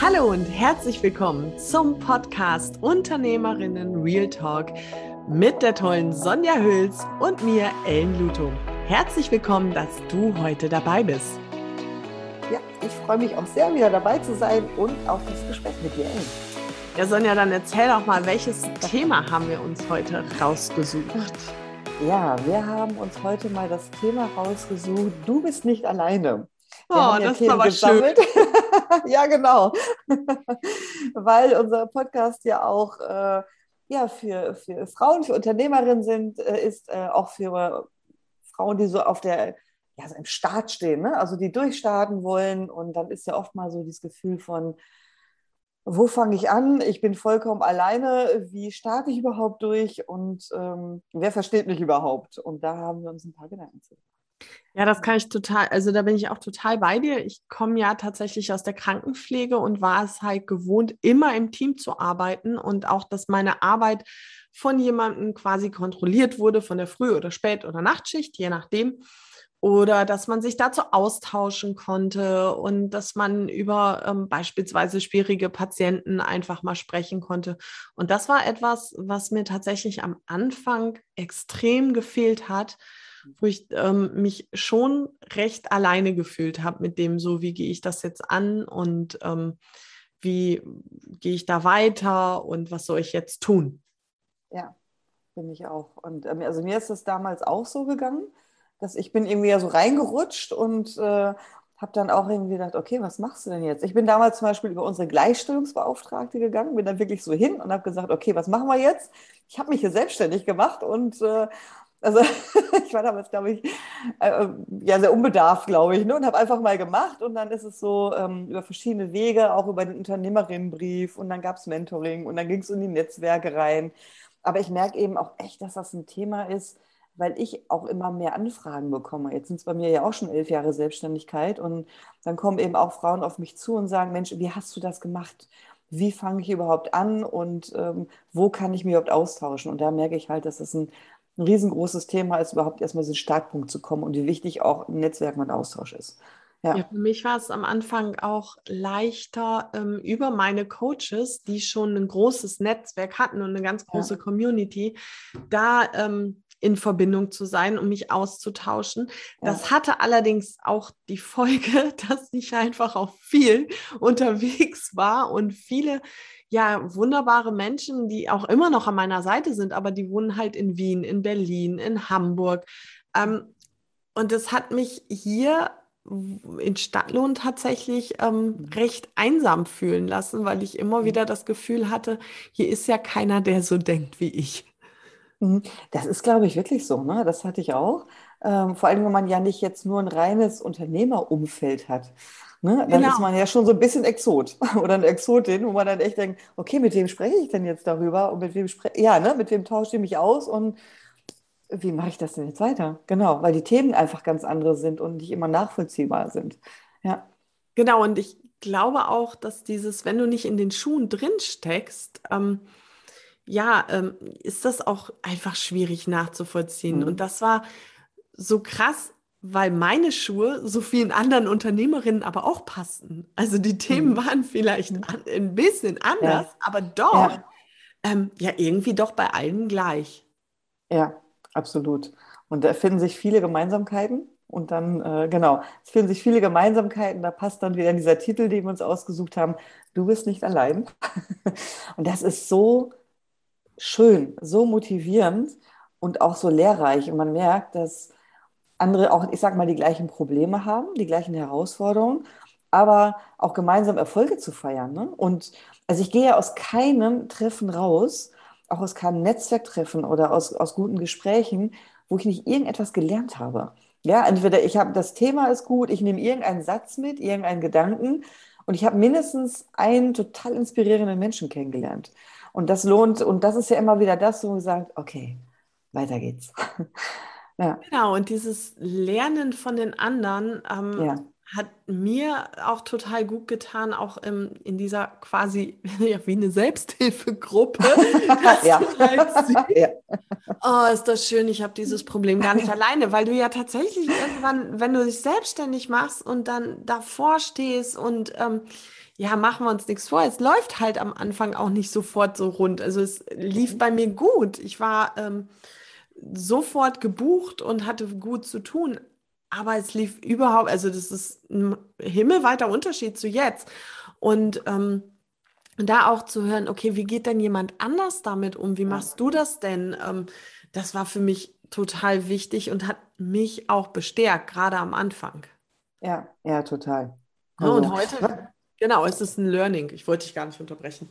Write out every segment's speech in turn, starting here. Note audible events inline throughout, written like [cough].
Hallo und herzlich willkommen zum Podcast Unternehmerinnen Real Talk mit der tollen Sonja Hüls und mir, Ellen Luto. Herzlich willkommen, dass du heute dabei bist. Ja, ich freue mich auch sehr, wieder dabei zu sein und auf das Gespräch mit dir, Ellen. Ja, Sonja, dann erzähl doch mal, welches Thema haben wir uns heute rausgesucht? Ja, wir haben uns heute mal das Thema rausgesucht, du bist nicht alleine. Wir oh, das ist aber gesammelt. schön. [laughs] ja, genau. [laughs] Weil unser Podcast ja auch äh, ja, für, für Frauen, für Unternehmerinnen sind, äh, ist äh, auch für Frauen, die so auf der ja, so im Start stehen, ne? also die durchstarten wollen. Und dann ist ja oft mal so dieses Gefühl von, wo fange ich an? Ich bin vollkommen alleine. Wie starte ich überhaupt durch? Und ähm, wer versteht mich überhaupt? Und da haben wir uns ein paar Gedanken zu. Ja, das kann ich total, also da bin ich auch total bei dir. Ich komme ja tatsächlich aus der Krankenpflege und war es halt gewohnt, immer im Team zu arbeiten und auch, dass meine Arbeit von jemandem quasi kontrolliert wurde, von der Früh- oder Spät- oder Nachtschicht, je nachdem. Oder dass man sich dazu austauschen konnte und dass man über ähm, beispielsweise schwierige Patienten einfach mal sprechen konnte. Und das war etwas, was mir tatsächlich am Anfang extrem gefehlt hat, wo ich ähm, mich schon recht alleine gefühlt habe mit dem, so wie gehe ich das jetzt an und ähm, wie gehe ich da weiter und was soll ich jetzt tun? Ja, bin ich auch. Und ähm, also mir ist es damals auch so gegangen, dass ich bin irgendwie ja so reingerutscht und äh, habe dann auch irgendwie gedacht, okay, was machst du denn jetzt? Ich bin damals zum Beispiel über unsere Gleichstellungsbeauftragte gegangen, bin dann wirklich so hin und habe gesagt, okay, was machen wir jetzt? Ich habe mich hier selbstständig gemacht und äh, also [laughs] ich war damals, glaube ich, äh, ja sehr unbedarft, glaube ich, ne? und habe einfach mal gemacht. Und dann ist es so ähm, über verschiedene Wege, auch über den Unternehmerinnenbrief und dann gab es Mentoring und dann ging es in die Netzwerke rein. Aber ich merke eben auch echt, dass das ein Thema ist, weil ich auch immer mehr Anfragen bekomme. Jetzt sind es bei mir ja auch schon elf Jahre Selbstständigkeit und dann kommen eben auch Frauen auf mich zu und sagen, Mensch, wie hast du das gemacht? Wie fange ich überhaupt an und ähm, wo kann ich mich überhaupt austauschen? Und da merke ich halt, dass es ein ein riesengroßes Thema ist, überhaupt erstmal diesen Startpunkt zu kommen und wie wichtig auch ein Netzwerk und Austausch ist. Ja. ja. für mich war es am Anfang auch leichter ähm, über meine Coaches, die schon ein großes Netzwerk hatten und eine ganz große ja. Community, da ähm, in Verbindung zu sein, um mich auszutauschen. Ja. Das hatte allerdings auch die Folge, [laughs] dass ich einfach auch viel [laughs] unterwegs war und viele ja, wunderbare Menschen, die auch immer noch an meiner Seite sind, aber die wohnen halt in Wien, in Berlin, in Hamburg. Ähm, und das hat mich hier in Stadtlohn tatsächlich ähm, mhm. recht einsam fühlen lassen, weil ich immer mhm. wieder das Gefühl hatte, hier ist ja keiner, der so denkt wie ich. Mhm. Das ist, glaube ich, wirklich so. Ne? Das hatte ich auch. Ähm, vor allem, wenn man ja nicht jetzt nur ein reines Unternehmerumfeld hat. Ne? Dann genau. ist man ja schon so ein bisschen Exot [laughs] oder eine Exotin, wo man dann echt denkt, okay, mit wem spreche ich denn jetzt darüber und mit wem spreche ja, ne? mit wem tausche ich mich aus und wie mache ich das denn jetzt weiter? Genau, weil die Themen einfach ganz andere sind und nicht immer nachvollziehbar sind. Ja. Genau, und ich glaube auch, dass dieses, wenn du nicht in den Schuhen drin steckst, ähm, ja, ähm, ist das auch einfach schwierig nachzuvollziehen. Mhm. Und das war so krass weil meine Schuhe so vielen anderen Unternehmerinnen aber auch passten. Also die Themen mhm. waren vielleicht mhm. an, ein bisschen anders, ja. aber doch, ja. Ähm, ja, irgendwie doch bei allen gleich. Ja, absolut. Und da finden sich viele Gemeinsamkeiten. Und dann, äh, genau, es finden sich viele Gemeinsamkeiten. Da passt dann wieder dieser Titel, den wir uns ausgesucht haben. Du bist nicht allein. [laughs] und das ist so schön, so motivierend und auch so lehrreich. Und man merkt, dass andere auch, ich sag mal, die gleichen Probleme haben, die gleichen Herausforderungen, aber auch gemeinsam Erfolge zu feiern. Ne? Und also ich gehe ja aus keinem Treffen raus, auch aus keinem Netzwerktreffen oder aus, aus guten Gesprächen, wo ich nicht irgendetwas gelernt habe. Ja, entweder ich habe das Thema ist gut, ich nehme irgendeinen Satz mit, irgendeinen Gedanken und ich habe mindestens einen total inspirierenden Menschen kennengelernt. Und das lohnt, und das ist ja immer wieder das, wo man sagt, okay, weiter geht's. [laughs] Ja. Genau, und dieses Lernen von den anderen ähm, ja. hat mir auch total gut getan, auch im, in dieser quasi [laughs] ja, wie eine Selbsthilfegruppe. [laughs] ja. [laughs] Ja. Oh, ist das schön, ich habe dieses Problem gar nicht alleine, weil du ja tatsächlich irgendwann, wenn du dich selbstständig machst und dann davor stehst und ähm, ja, machen wir uns nichts vor. Es läuft halt am Anfang auch nicht sofort so rund. Also es lief mhm. bei mir gut. Ich war ähm, sofort gebucht und hatte gut zu tun. Aber es lief überhaupt, also das ist ein himmelweiter Unterschied zu jetzt. Und ähm, da auch zu hören, okay, wie geht denn jemand anders damit um? Wie machst du das denn? Ähm, das war für mich total wichtig und hat mich auch bestärkt, gerade am Anfang. Ja, ja, total. Also, und heute, Genau, es ist ein Learning. Ich wollte dich gar nicht unterbrechen.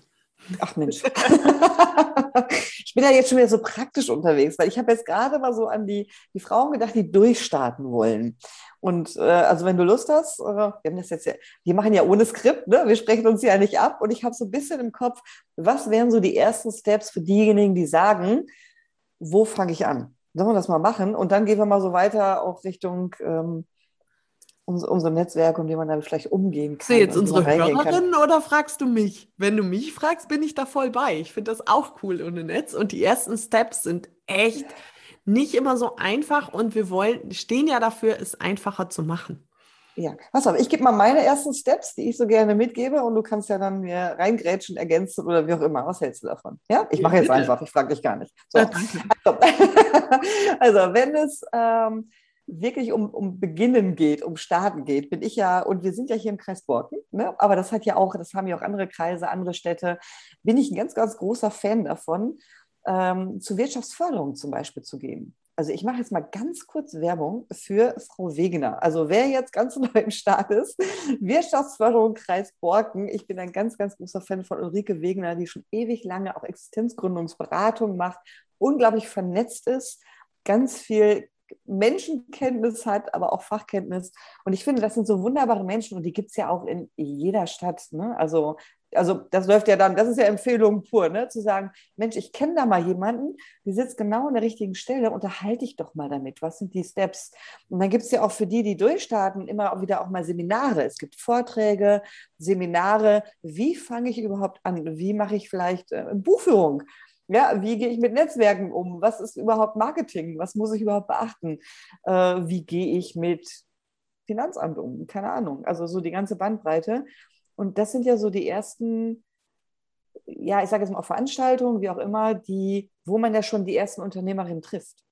Ach Mensch. [laughs] ich bin ja jetzt schon wieder so praktisch unterwegs, weil ich habe jetzt gerade mal so an die, die Frauen gedacht, die durchstarten wollen. Und äh, also wenn du Lust hast, äh, wir haben das jetzt ja, wir machen ja ohne Skript, ne? wir sprechen uns ja nicht ab. Und ich habe so ein bisschen im Kopf, was wären so die ersten Steps für diejenigen, die sagen, wo fange ich an? Sollen wir das mal machen? Und dann gehen wir mal so weiter auch Richtung ähm, unser Netzwerk und wie man damit vielleicht umgehen kann. Sie jetzt unsere Hörerin oder fragst du mich? Wenn du mich fragst, bin ich da voll bei. Ich finde das auch cool ohne Netz. Und die ersten Steps sind echt nicht immer so einfach und wir wollen, stehen ja dafür, es einfacher zu machen. Ja, pass auf, ich gebe mal meine ersten Steps, die ich so gerne mitgebe und du kannst ja dann mir reingrätschen, ergänzen oder wie auch immer. Was hältst du davon? Ja, ich mache jetzt einfach, ich frage dich gar nicht. So. [laughs] Also, [laughs] also, wenn es ähm, wirklich um, um Beginnen geht, um Starten geht, bin ich ja, und wir sind ja hier im Kreis Borken, ne? aber das hat ja auch, das haben ja auch andere Kreise, andere Städte, bin ich ein ganz, ganz großer Fan davon, ähm, zur Wirtschaftsförderung zum Beispiel zu gehen. Also ich mache jetzt mal ganz kurz Werbung für Frau Wegener. Also wer jetzt ganz [laughs] neu im Start ist, Wirtschaftsförderung Kreis Borken. Ich bin ein ganz, ganz großer Fan von Ulrike Wegener, die schon ewig lange auch Existenzgründungsberatung macht, unglaublich vernetzt ist, ganz viel Menschenkenntnis hat, aber auch Fachkenntnis. Und ich finde, das sind so wunderbare Menschen und die gibt es ja auch in jeder Stadt. Ne? Also, also das läuft ja dann, das ist ja Empfehlung pur, ne? zu sagen, Mensch, ich kenne da mal jemanden, die sitzt genau an der richtigen Stelle, unterhalte ich doch mal damit. Was sind die Steps? Und dann gibt es ja auch für die, die durchstarten, immer wieder auch mal Seminare. Es gibt Vorträge, Seminare. Wie fange ich überhaupt an? Wie mache ich vielleicht äh, Buchführung? Ja, wie gehe ich mit Netzwerken um? Was ist überhaupt Marketing? Was muss ich überhaupt beachten? Äh, wie gehe ich mit Finanzamt um? Keine Ahnung. Also so die ganze Bandbreite. Und das sind ja so die ersten, ja, ich sage jetzt mal auch Veranstaltungen, wie auch immer, die, wo man ja schon die ersten Unternehmerinnen trifft.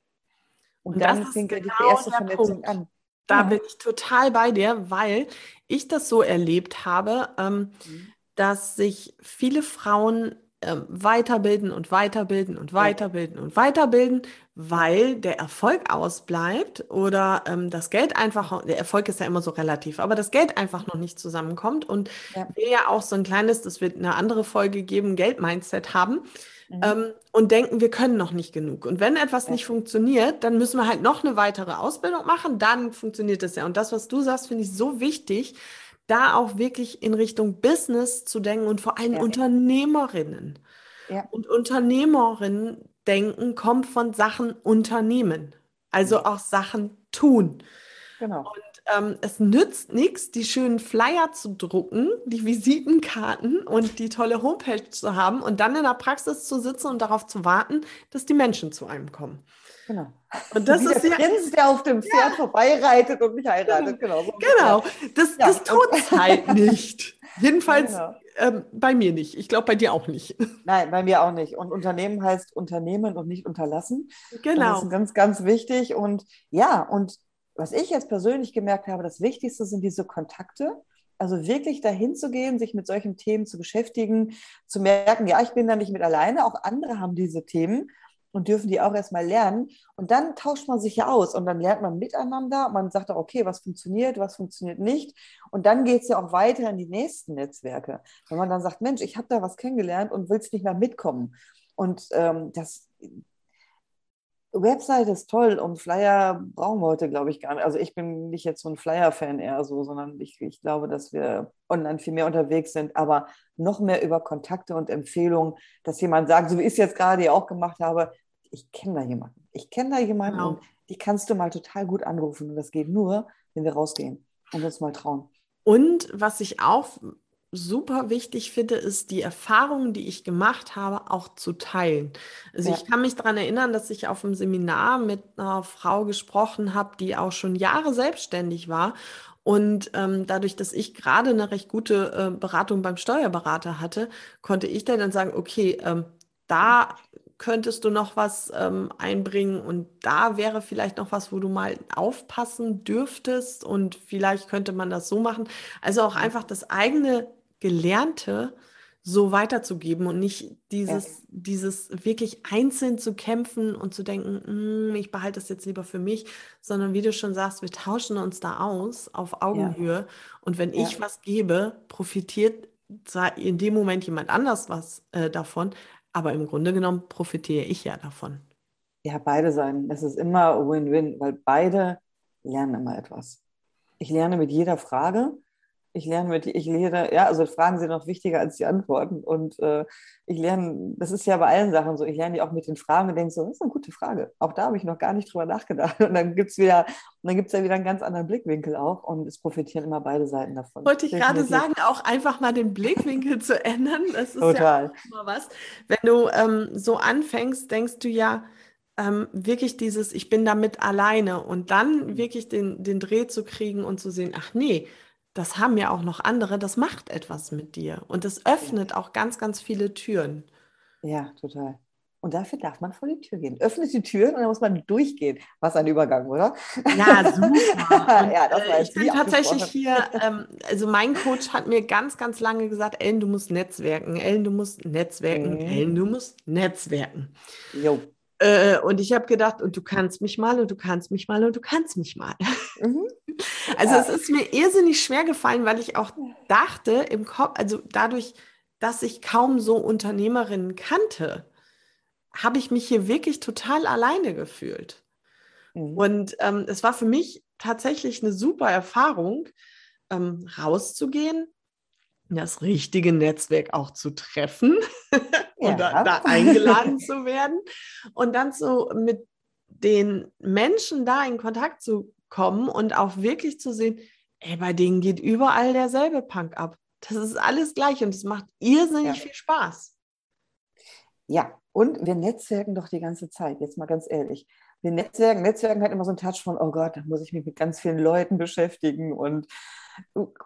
Und, Und dann fängt genau die erste Vernetzung Punkt. an. Da ja. bin ich total bei dir, weil ich das so erlebt habe, ähm, mhm. dass sich viele Frauen ähm, weiterbilden und weiterbilden und weiterbilden und weiterbilden, weil der Erfolg ausbleibt oder ähm, das Geld einfach, der Erfolg ist ja immer so relativ, aber das Geld einfach noch nicht zusammenkommt und ja. wir ja auch so ein kleines, das wird eine andere Folge geben, Geld-Mindset haben. Mhm. Ähm, und denken, wir können noch nicht genug. Und wenn etwas ja. nicht funktioniert, dann müssen wir halt noch eine weitere Ausbildung machen, dann funktioniert es ja. Und das, was du sagst, finde ich so wichtig, da auch wirklich in Richtung Business zu denken und vor allem ja. Unternehmerinnen. Ja. Und Unternehmerinnen denken kommt von Sachen unternehmen, also auch Sachen tun. Genau. Und ähm, es nützt nichts, die schönen Flyer zu drucken, die Visitenkarten und die tolle Homepage zu haben und dann in der Praxis zu sitzen und darauf zu warten, dass die Menschen zu einem kommen. Genau. Und das Wie ist der ja, Prinz, der auf dem Pferd ja. vorbeireitet und mich heiratet. Genau, so genau. das, ja. das tut es halt [laughs] nicht. Jedenfalls genau. ähm, bei mir nicht. Ich glaube, bei dir auch nicht. [laughs] Nein, bei mir auch nicht. Und Unternehmen heißt Unternehmen und nicht unterlassen. Genau. Das ist ganz, ganz wichtig. Und ja, und was ich jetzt persönlich gemerkt habe, das Wichtigste sind diese Kontakte. Also wirklich dahin zu gehen, sich mit solchen Themen zu beschäftigen, zu merken, ja, ich bin da nicht mit alleine, auch andere haben diese Themen und dürfen die auch erstmal lernen. Und dann tauscht man sich ja aus und dann lernt man miteinander. Man sagt auch, okay, was funktioniert, was funktioniert nicht. Und dann geht es ja auch weiter in die nächsten Netzwerke. Wenn man dann sagt, Mensch, ich habe da was kennengelernt und willst nicht mehr mitkommen. Und ähm, das Website ist toll und Flyer brauchen wir heute, glaube ich, gar nicht. Also ich bin nicht jetzt so ein Flyer-Fan eher so, sondern ich, ich glaube, dass wir online viel mehr unterwegs sind, aber noch mehr über Kontakte und Empfehlungen, dass jemand sagt, so wie ich es jetzt gerade auch gemacht habe, ich kenne da jemanden. Ich kenne da jemanden genau. und die kannst du mal total gut anrufen. Und das geht nur, wenn wir rausgehen. Und uns mal trauen. Und was ich auch super wichtig finde, ist die Erfahrungen, die ich gemacht habe, auch zu teilen. Also ja. ich kann mich daran erinnern, dass ich auf einem Seminar mit einer Frau gesprochen habe, die auch schon Jahre selbstständig war. Und ähm, dadurch, dass ich gerade eine recht gute äh, Beratung beim Steuerberater hatte, konnte ich dann sagen, okay, ähm, da könntest du noch was ähm, einbringen und da wäre vielleicht noch was, wo du mal aufpassen dürftest und vielleicht könnte man das so machen. Also auch einfach das eigene Gelernte so weiterzugeben und nicht dieses, ja. dieses wirklich einzeln zu kämpfen und zu denken, hm, ich behalte das jetzt lieber für mich, sondern wie du schon sagst, wir tauschen uns da aus auf Augenhöhe ja. und wenn ich was gebe, profitiert in dem Moment jemand anders was äh, davon, aber im Grunde genommen profitiere ich ja davon. Ja, beide sein. Es ist immer Win-Win, weil beide lernen immer etwas. Ich lerne mit jeder Frage ich lerne mit, ich lehre, ja, also Fragen sind noch wichtiger als die Antworten. Und äh, ich lerne, das ist ja bei allen Sachen so, ich lerne die auch mit den Fragen und denke so, das ist eine gute Frage. Auch da habe ich noch gar nicht drüber nachgedacht. Und dann gibt es wieder, und dann gibt es ja wieder einen ganz anderen Blickwinkel auch und es profitieren immer beide Seiten davon. Wollte ich gerade sagen, auch einfach mal den Blickwinkel zu ändern. Das ist Total. ja auch mal was. Wenn du ähm, so anfängst, denkst du ja, ähm, wirklich dieses, ich bin damit alleine und dann mhm. wirklich den, den Dreh zu kriegen und zu sehen, ach nee, das haben ja auch noch andere, das macht etwas mit dir und das öffnet ja. auch ganz, ganz viele Türen. Ja, total. Und dafür darf man vor die Tür gehen. Öffnet die Türen und dann muss man durchgehen. Was ein Übergang, oder? Ja, super. [laughs] Und, ja, das war äh, ich bin tatsächlich hier, ähm, also mein Coach hat mir ganz, ganz lange gesagt, Ellen, du musst netzwerken. Ellen, du musst netzwerken. Mhm. Ellen, du musst netzwerken. Jo. Äh, und ich habe gedacht, und du kannst mich mal und du kannst mich mal und du kannst mich mal. Mhm. [laughs] [laughs] Also ja. es ist mir irrsinnig schwer gefallen, weil ich auch dachte im Kopf, also dadurch, dass ich kaum so Unternehmerinnen kannte, habe ich mich hier wirklich total alleine gefühlt. Mhm. Und ähm, es war für mich tatsächlich eine super Erfahrung, ähm, rauszugehen, das richtige Netzwerk auch zu treffen ja. [laughs] und da, da, eingeladen zu werden und dann so mit den Menschen da in Kontakt zu kommen und auch wirklich zu sehen, ey, bei denen geht überall derselbe Punk ab. Das ist alles gleich und es macht irrsinnig ja. viel Spaß. Ja, und wir netzwerken doch die ganze Zeit, jetzt mal ganz ehrlich. Wir netzwerken, Netzwerken hat immer so einen Touch von, oh Gott, da muss ich mich mit ganz vielen Leuten beschäftigen und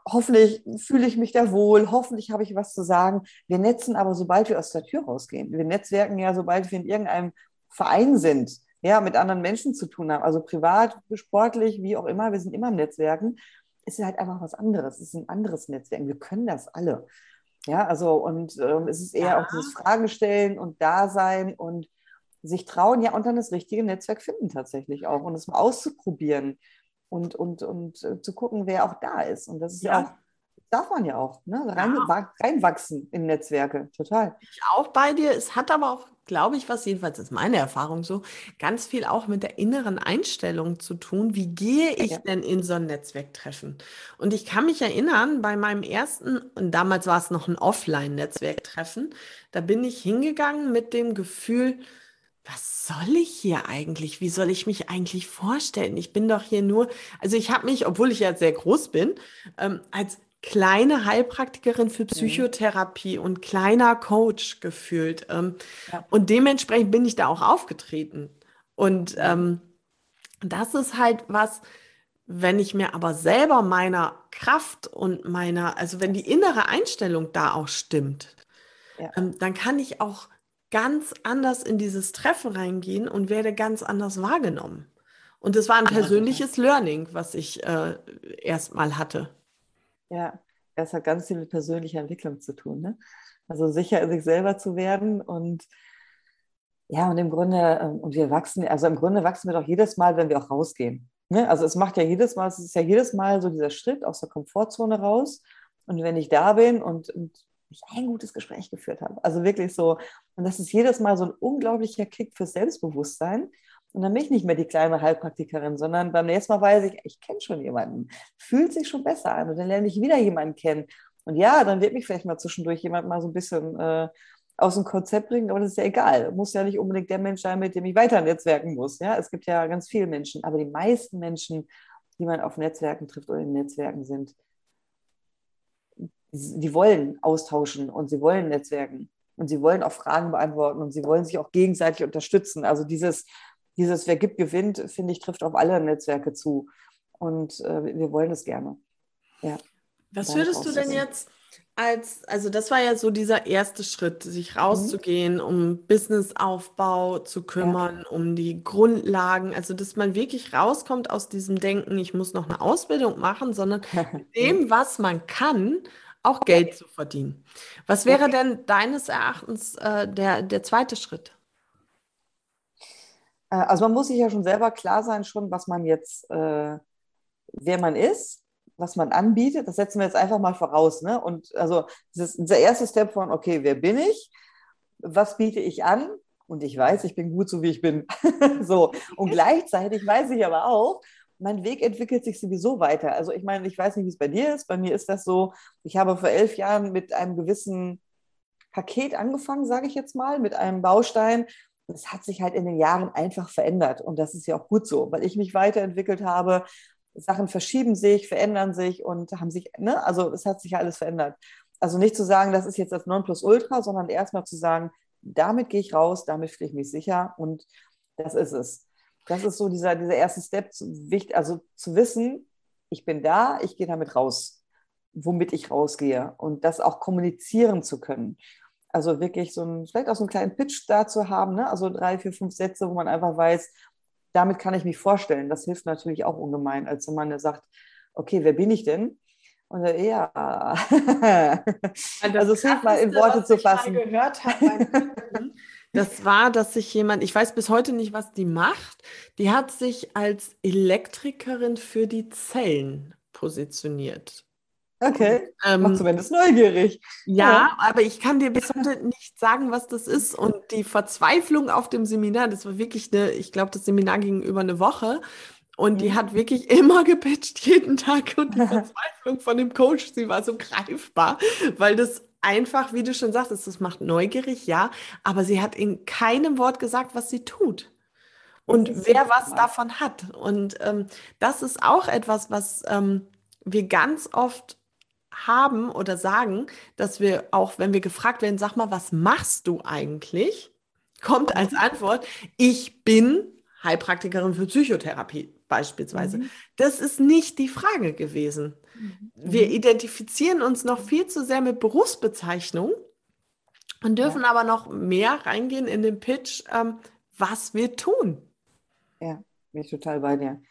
hoffentlich fühle ich mich da wohl, hoffentlich habe ich was zu sagen. Wir netzen aber, sobald wir aus der Tür rausgehen. Wir netzwerken ja, sobald wir in irgendeinem Verein sind ja, mit anderen Menschen zu tun haben, also privat, sportlich, wie auch immer, wir sind immer im Netzwerken, ist halt einfach was anderes. Es ist ein anderes Netzwerk. Wir können das alle. Ja, also und ähm, es ist eher ja. auch dieses Fragen stellen und Dasein und sich trauen, ja, und dann das richtige Netzwerk finden tatsächlich auch und es mal auszuprobieren und, und, und äh, zu gucken, wer auch da ist. Und das ist ja, ja auch darf man ja auch, ne? Rein, ja. reinwachsen in Netzwerke, total. Ich auch bei dir. Es hat aber auch, glaube ich, was jedenfalls ist meine Erfahrung so, ganz viel auch mit der inneren Einstellung zu tun. Wie gehe ich denn in so ein Netzwerktreffen? Und ich kann mich erinnern, bei meinem ersten, und damals war es noch ein Offline-Netzwerktreffen, da bin ich hingegangen mit dem Gefühl, was soll ich hier eigentlich? Wie soll ich mich eigentlich vorstellen? Ich bin doch hier nur, also ich habe mich, obwohl ich ja sehr groß bin, ähm, als kleine Heilpraktikerin für mhm. Psychotherapie mhm. und kleiner Coach gefühlt. Ähm, ja. Und dementsprechend bin ich da auch aufgetreten. Und ähm, das ist halt was, wenn ich mir aber selber meiner Kraft und meiner, also wenn die innere Einstellung da auch stimmt, ja. ähm, dann kann ich auch ganz anders in dieses Treffen reingehen und werde ganz anders wahrgenommen. Und das war ein persönliches Learning, was ich äh, erstmal hatte. Ja, es hat ganz viel mit persönlicher Entwicklung zu tun. Ne? Also sicher sich selber zu werden und ja, und im Grunde, ähm, und wir wachsen, also im Grunde wachsen wir doch jedes Mal, wenn wir auch rausgehen. Ne? Also es macht ja jedes Mal, es ist ja jedes Mal so dieser Schritt aus der Komfortzone raus. Und wenn ich da bin und, und ich ein gutes Gespräch geführt habe, also wirklich so, und das ist jedes Mal so ein unglaublicher Kick fürs Selbstbewusstsein. Und dann bin ich nicht mehr die kleine Heilpraktikerin, sondern beim nächsten Mal weiß ich, ich kenne schon jemanden. Fühlt sich schon besser an. Und dann lerne ich wieder jemanden kennen. Und ja, dann wird mich vielleicht mal zwischendurch jemand mal so ein bisschen äh, aus dem Konzept bringen, aber das ist ja egal. Muss ja nicht unbedingt der Mensch sein, mit dem ich weiter netzwerken muss. Ja, es gibt ja ganz viele Menschen, aber die meisten Menschen die man auf Netzwerken trifft oder in Netzwerken sind, die wollen austauschen und sie wollen Netzwerken und sie wollen auch Fragen beantworten und sie wollen sich auch gegenseitig unterstützen. Also dieses, dieses Wer gibt, gewinnt, finde ich, trifft auf alle Netzwerke zu. Und äh, wir wollen es gerne. Ja. Was würdest du denn jetzt als, also das war ja so dieser erste Schritt, sich mhm. rauszugehen, mhm. um Businessaufbau zu kümmern, ja. um die Grundlagen, also dass man wirklich rauskommt aus diesem Denken, ich muss noch eine Ausbildung machen, sondern [laughs] mit dem, was man kann, auch Geld zu verdienen. Was wäre denn deines Erachtens äh, der, der zweite Schritt? Äh, also man muss sich ja schon selber klar sein, schon was man jetzt, äh, wer man ist was man anbietet, das setzen wir jetzt einfach mal voraus. Ne? Und also das ist der erste Step von, okay, wer bin ich? Was biete ich an? Und ich weiß, ich bin gut so, wie ich bin. [laughs] so. Und [laughs] gleichzeitig weiß ich aber auch, mein Weg entwickelt sich sowieso weiter. Also ich meine, ich weiß nicht, wie es bei dir ist. Bei mir ist das so, ich habe vor elf Jahren mit einem gewissen Paket angefangen, sage ich jetzt mal, mit einem Baustein. Es hat sich halt in den Jahren einfach verändert. Und das ist ja auch gut so, weil ich mich weiterentwickelt habe, Sachen verschieben sich, verändern sich und haben sich, ne, also es hat sich alles verändert. Also nicht zu sagen, das ist jetzt das Nonplusultra, sondern erstmal zu sagen, damit gehe ich raus, damit fühle ich mich sicher und das ist es. Das ist so dieser, dieser erste Step, also zu wissen, ich bin da, ich gehe damit raus, womit ich rausgehe und das auch kommunizieren zu können. Also wirklich so ein, vielleicht auch so einen kleinen Pitch da zu haben, ne? also drei, vier, fünf Sätze, wo man einfach weiß, damit kann ich mich vorstellen. Das hilft natürlich auch ungemein, als wenn man sagt, okay, wer bin ich denn? Und dann, ja, [laughs] also es hilft mal in Worte zu fassen. Ich gehört habe [laughs] das war, dass sich jemand, ich weiß bis heute nicht, was die macht, die hat sich als Elektrikerin für die Zellen positioniert. Okay, ähm, macht zumindest neugierig. Ja, ja, aber ich kann dir bis heute nicht sagen, was das ist. Und die Verzweiflung auf dem Seminar, das war wirklich eine, ich glaube, das Seminar ging über eine Woche. Und die mhm. hat wirklich immer [laughs] gepitcht, jeden Tag. Und die Verzweiflung von dem Coach, sie war so greifbar, weil das einfach, wie du schon sagtest, das macht neugierig, ja. Aber sie hat in keinem Wort gesagt, was sie tut und wer was davon hat. Und ähm, das ist auch etwas, was ähm, wir ganz oft haben oder sagen, dass wir auch, wenn wir gefragt werden, sag mal, was machst du eigentlich? Kommt als Antwort, ich bin Heilpraktikerin für Psychotherapie beispielsweise. Mhm. Das ist nicht die Frage gewesen. Mhm. Wir identifizieren uns noch viel zu sehr mit Berufsbezeichnung und dürfen ja. aber noch mehr reingehen in den Pitch, ähm, was wir tun. Ja, bin ich total bei dir.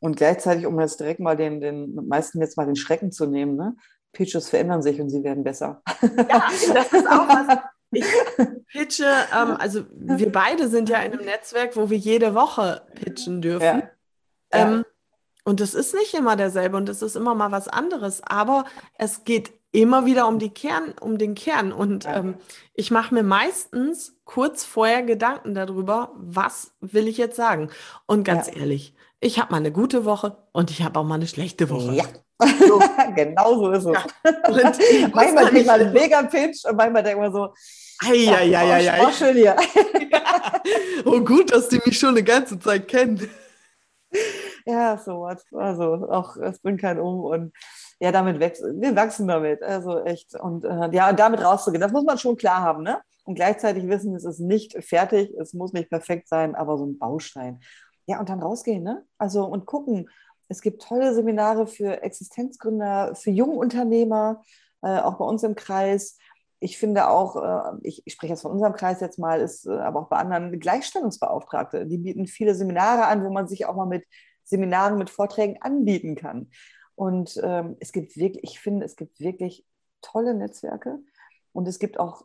Und gleichzeitig, um jetzt direkt mal den, den meisten jetzt mal den Schrecken zu nehmen, ne? Pitches verändern sich und sie werden besser. Ja, das ist auch was. Ich [laughs] pitche, ähm, also wir beide sind ja in einem Netzwerk, wo wir jede Woche pitchen dürfen. Ja. Ähm, und das ist nicht immer derselbe und es ist immer mal was anderes, aber es geht immer wieder um die Kern, um den Kern. Und ja. ähm, ich mache mir meistens kurz vorher Gedanken darüber, was will ich jetzt sagen. Und ganz ja. ehrlich, ich habe mal eine gute Woche und ich habe auch mal eine schlechte Woche. Ja. So. [laughs] genau so ist es. Ja. [laughs] manchmal kriegt man einen mega Pitch und manchmal denkt man so, [laughs] ja, ja, ja, ja. schön hier. oh, gut, dass die mich schon eine ganze Zeit kennen. Ja, so was. Also auch, es bringt keinen um und ja, damit wachsen, wir wachsen damit. Also echt. Und äh, ja, damit rauszugehen, das muss man schon klar haben, ne? Und gleichzeitig wissen, es ist nicht fertig, es muss nicht perfekt sein, aber so ein Baustein. Ja, und dann rausgehen, ne? Also und gucken. Es gibt tolle Seminare für Existenzgründer, für Jungunternehmer, äh, auch bei uns im Kreis. Ich finde auch, äh, ich, spreche jetzt von unserem Kreis jetzt mal, ist äh, aber auch bei anderen Gleichstellungsbeauftragte. Die bieten viele Seminare an, wo man sich auch mal mit Seminaren, mit Vorträgen anbieten kann. Und ähm, es gibt wirklich, ich finde, es gibt wirklich tolle Netzwerke. Und es gibt auch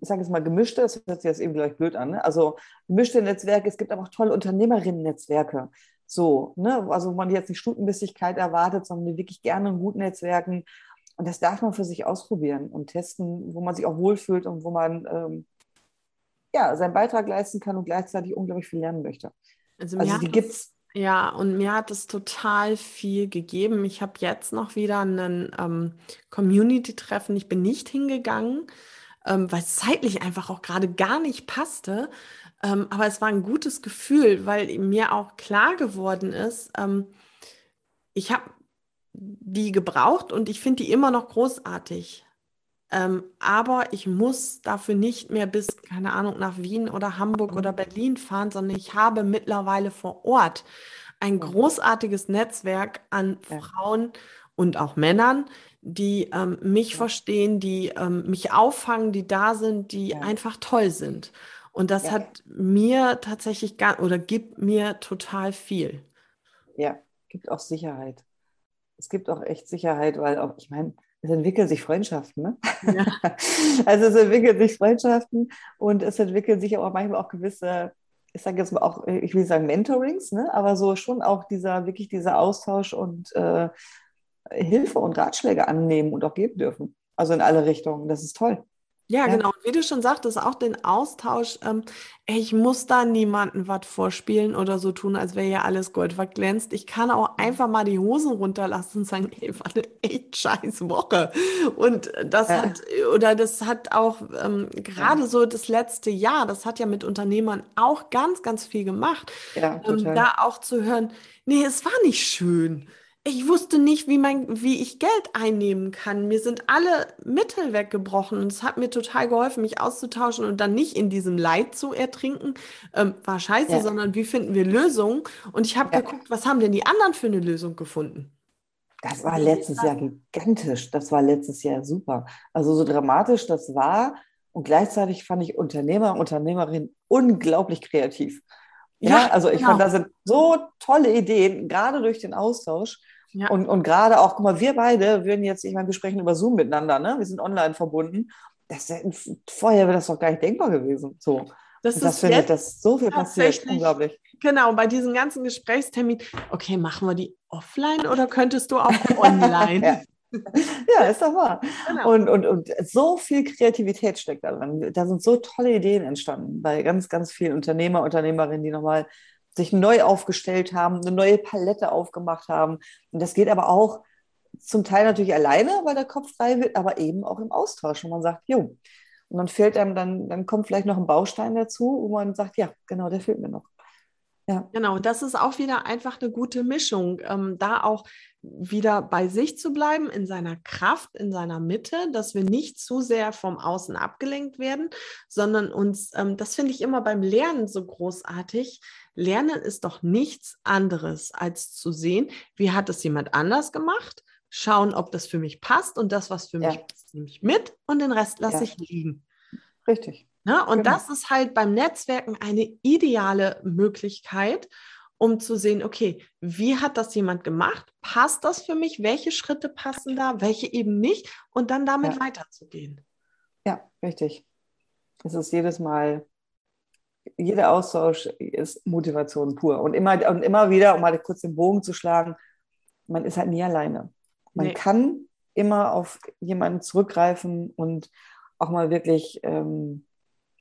ich sage jetzt mal gemischte, das hört sich jetzt eben gleich blöd an, ne? also gemischte Netzwerke, es gibt aber auch tolle Unternehmerinnen-Netzwerke, so, ne? also wo man jetzt nicht Stutenbissigkeit erwartet, sondern die wirklich gerne in guten Netzwerken und das darf man für sich ausprobieren und testen, wo man sich auch wohlfühlt und wo man ähm, ja, seinen Beitrag leisten kann und gleichzeitig unglaublich viel lernen möchte. Also, also die gibt es ja, und mir hat es total viel gegeben. Ich habe jetzt noch wieder ein ähm, Community-Treffen. Ich bin nicht hingegangen, ähm, weil es zeitlich einfach auch gerade gar nicht passte. Ähm, aber es war ein gutes Gefühl, weil mir auch klar geworden ist, ähm, ich habe die gebraucht und ich finde die immer noch großartig. Ähm, aber ich muss dafür nicht mehr bis, keine Ahnung, nach Wien oder Hamburg oder Berlin fahren, sondern ich habe mittlerweile vor Ort ein großartiges Netzwerk an Frauen und auch Männern, die ähm, mich verstehen, die ähm, mich auffangen, die da sind, die einfach toll sind. Und das ja. hat mir tatsächlich gar oder gibt mir total viel. Ja, gibt auch Sicherheit. Es gibt auch echt Sicherheit, weil auch, ich meine, es entwickeln sich Freundschaften. Ne? Ja. [laughs] also es entwickeln sich Freundschaften und es entwickeln sich auch manchmal auch gewisse, ich sage jetzt mal auch, ich will sagen Mentorings, ne? aber so schon auch dieser, wirklich dieser Austausch und äh, Hilfe und Ratschläge annehmen und auch geben dürfen. Also in alle Richtungen. Das ist toll. Ja, ja, genau. Und wie du schon sagtest, auch den Austausch. Ähm, ich muss da niemanden was vorspielen oder so tun, als wäre ja alles Gold verglänzt. Ich kann auch einfach mal die Hosen runterlassen und [laughs] sagen, ey, war eine echt scheiß Woche. Und das ja. hat, oder das hat auch ähm, gerade ja. so das letzte Jahr, das hat ja mit Unternehmern auch ganz, ganz viel gemacht. Ja, ähm, da auch zu hören, nee, es war nicht schön ich wusste nicht, wie, mein, wie ich Geld einnehmen kann. Mir sind alle Mittel weggebrochen und es hat mir total geholfen, mich auszutauschen und dann nicht in diesem Leid zu ertrinken. Ähm, war scheiße, ja. sondern wie finden wir Lösungen? Und ich habe ja. geguckt, was haben denn die anderen für eine Lösung gefunden? Das war letztes Jahr gigantisch. Das war letztes Jahr super. Also so dramatisch das war. Und gleichzeitig fand ich Unternehmer, Unternehmerin unglaublich kreativ. Ja, ja also ich genau. fand, da sind so tolle Ideen, gerade durch den Austausch. Ja. Und, und gerade auch, guck mal, wir beide würden jetzt, ich meine, wir sprechen über Zoom miteinander, ne? Wir sind online verbunden. Das, vorher wäre das doch gar nicht denkbar gewesen. So. Das, das finde ich, dass so viel passiert. Unglaublich. Genau, bei diesen ganzen Gesprächsterminen, okay, machen wir die offline oder könntest du auch [laughs] online? Ja. ist doch wahr. Genau. Und, und, und so viel Kreativität steckt da drin. Da sind so tolle Ideen entstanden bei ganz, ganz vielen Unternehmer, Unternehmerinnen, die nochmal sich neu aufgestellt haben, eine neue Palette aufgemacht haben. Und das geht aber auch zum Teil natürlich alleine, weil der Kopf frei wird, aber eben auch im Austausch, wo man sagt, jo. Und dann fehlt einem, dann, dann kommt vielleicht noch ein Baustein dazu, wo man sagt, ja, genau, der fehlt mir noch. Ja. Genau, das ist auch wieder einfach eine gute Mischung, ähm, da auch wieder bei sich zu bleiben, in seiner Kraft, in seiner Mitte, dass wir nicht zu sehr vom Außen abgelenkt werden, sondern uns, ähm, das finde ich immer beim Lernen so großartig, Lernen ist doch nichts anderes, als zu sehen, wie hat es jemand anders gemacht, schauen, ob das für mich passt und das, was für ja. mich passt, nehme ich mit und den Rest lasse ja. ich liegen. Richtig. Ne? und genau. das ist halt beim Netzwerken eine ideale Möglichkeit, um zu sehen, okay, wie hat das jemand gemacht? Passt das für mich? Welche Schritte passen da, welche eben nicht? Und dann damit ja. weiterzugehen. Ja, richtig. Es ist jedes Mal jeder Austausch ist Motivation pur. Und immer, und immer wieder, um mal kurz den Bogen zu schlagen, man ist halt nie alleine. Man nee. kann immer auf jemanden zurückgreifen und auch mal wirklich, ähm,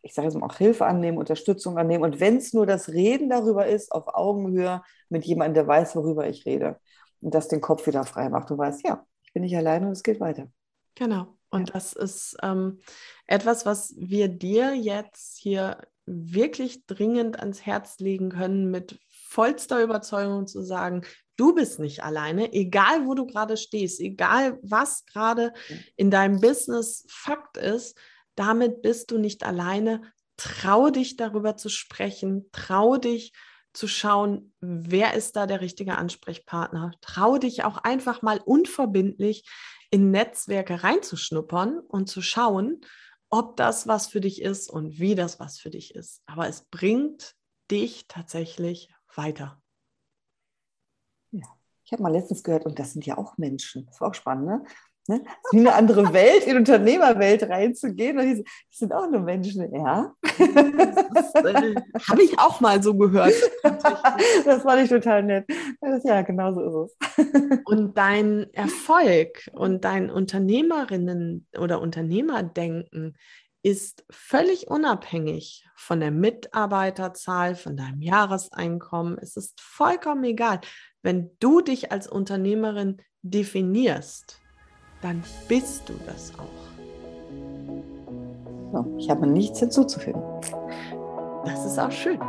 ich sage jetzt mal, auch Hilfe annehmen, Unterstützung annehmen. Und wenn es nur das Reden darüber ist, auf Augenhöhe mit jemandem, der weiß, worüber ich rede. Und das den Kopf wieder frei macht. Du weißt, ja, ich bin nicht alleine und es geht weiter. Genau. Und ja. das ist ähm, etwas, was wir dir jetzt hier wirklich dringend ans Herz legen können, mit vollster Überzeugung zu sagen, du bist nicht alleine, egal wo du gerade stehst, egal was gerade in deinem Business Fakt ist, damit bist du nicht alleine. Trau dich darüber zu sprechen, trau dich zu schauen, wer ist da der richtige Ansprechpartner. Trau dich auch einfach mal unverbindlich in Netzwerke reinzuschnuppern und zu schauen, ob das was für dich ist und wie das was für dich ist. Aber es bringt dich tatsächlich weiter. Ja, ich habe mal letztens gehört, und das sind ja auch Menschen. Das war auch spannend, ne? Ne? In eine andere Welt, in die Unternehmerwelt reinzugehen. Und die, die sind auch nur Menschen, ja. Äh, Habe ich auch mal so gehört. [laughs] das fand ich total nett. Das, ja, genau so ist es. und dein Erfolg und dein Unternehmerinnen- oder Unternehmerdenken ist völlig unabhängig von der Mitarbeiterzahl, von deinem Jahreseinkommen. Es ist vollkommen egal. Wenn du dich als Unternehmerin definierst, dann bist du das auch. So, ich habe nichts hinzuzufügen. Das ist auch schön.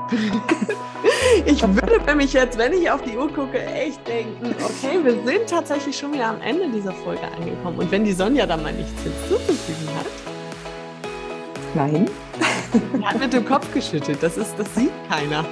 [laughs] ich würde nämlich jetzt, wenn ich auf die Uhr gucke, echt denken, okay, wir sind tatsächlich schon wieder am Ende dieser Folge angekommen. Und wenn die Sonja da mal nichts hinzuzufügen hat. Nein. Die hat mit dem Kopf geschüttelt. Das, ist, das sieht keiner.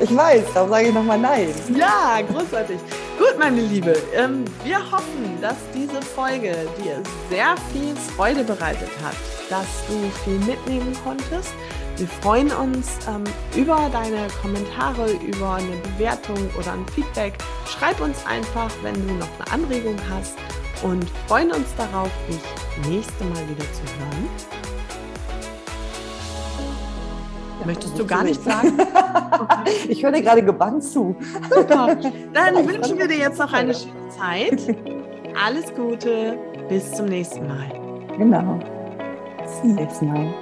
Ich weiß, darum sage ich nochmal nein. Ja, großartig. Gut, meine Liebe, ähm, wir hoffen, dass diese Folge dir sehr viel Freude bereitet hat, dass du viel mitnehmen konntest. Wir freuen uns ähm, über deine Kommentare, über eine Bewertung oder ein Feedback. Schreib uns einfach, wenn du noch eine Anregung hast und freuen uns darauf, dich nächste Mal wieder zu hören. Möchtest du gar nicht sagen? [laughs] ich höre dir gerade gebannt zu. Super. Dann [laughs] wünschen wir dir jetzt noch eine schöne Zeit. Alles Gute. Bis zum nächsten Mal. Genau. Bis zum nächsten Mal.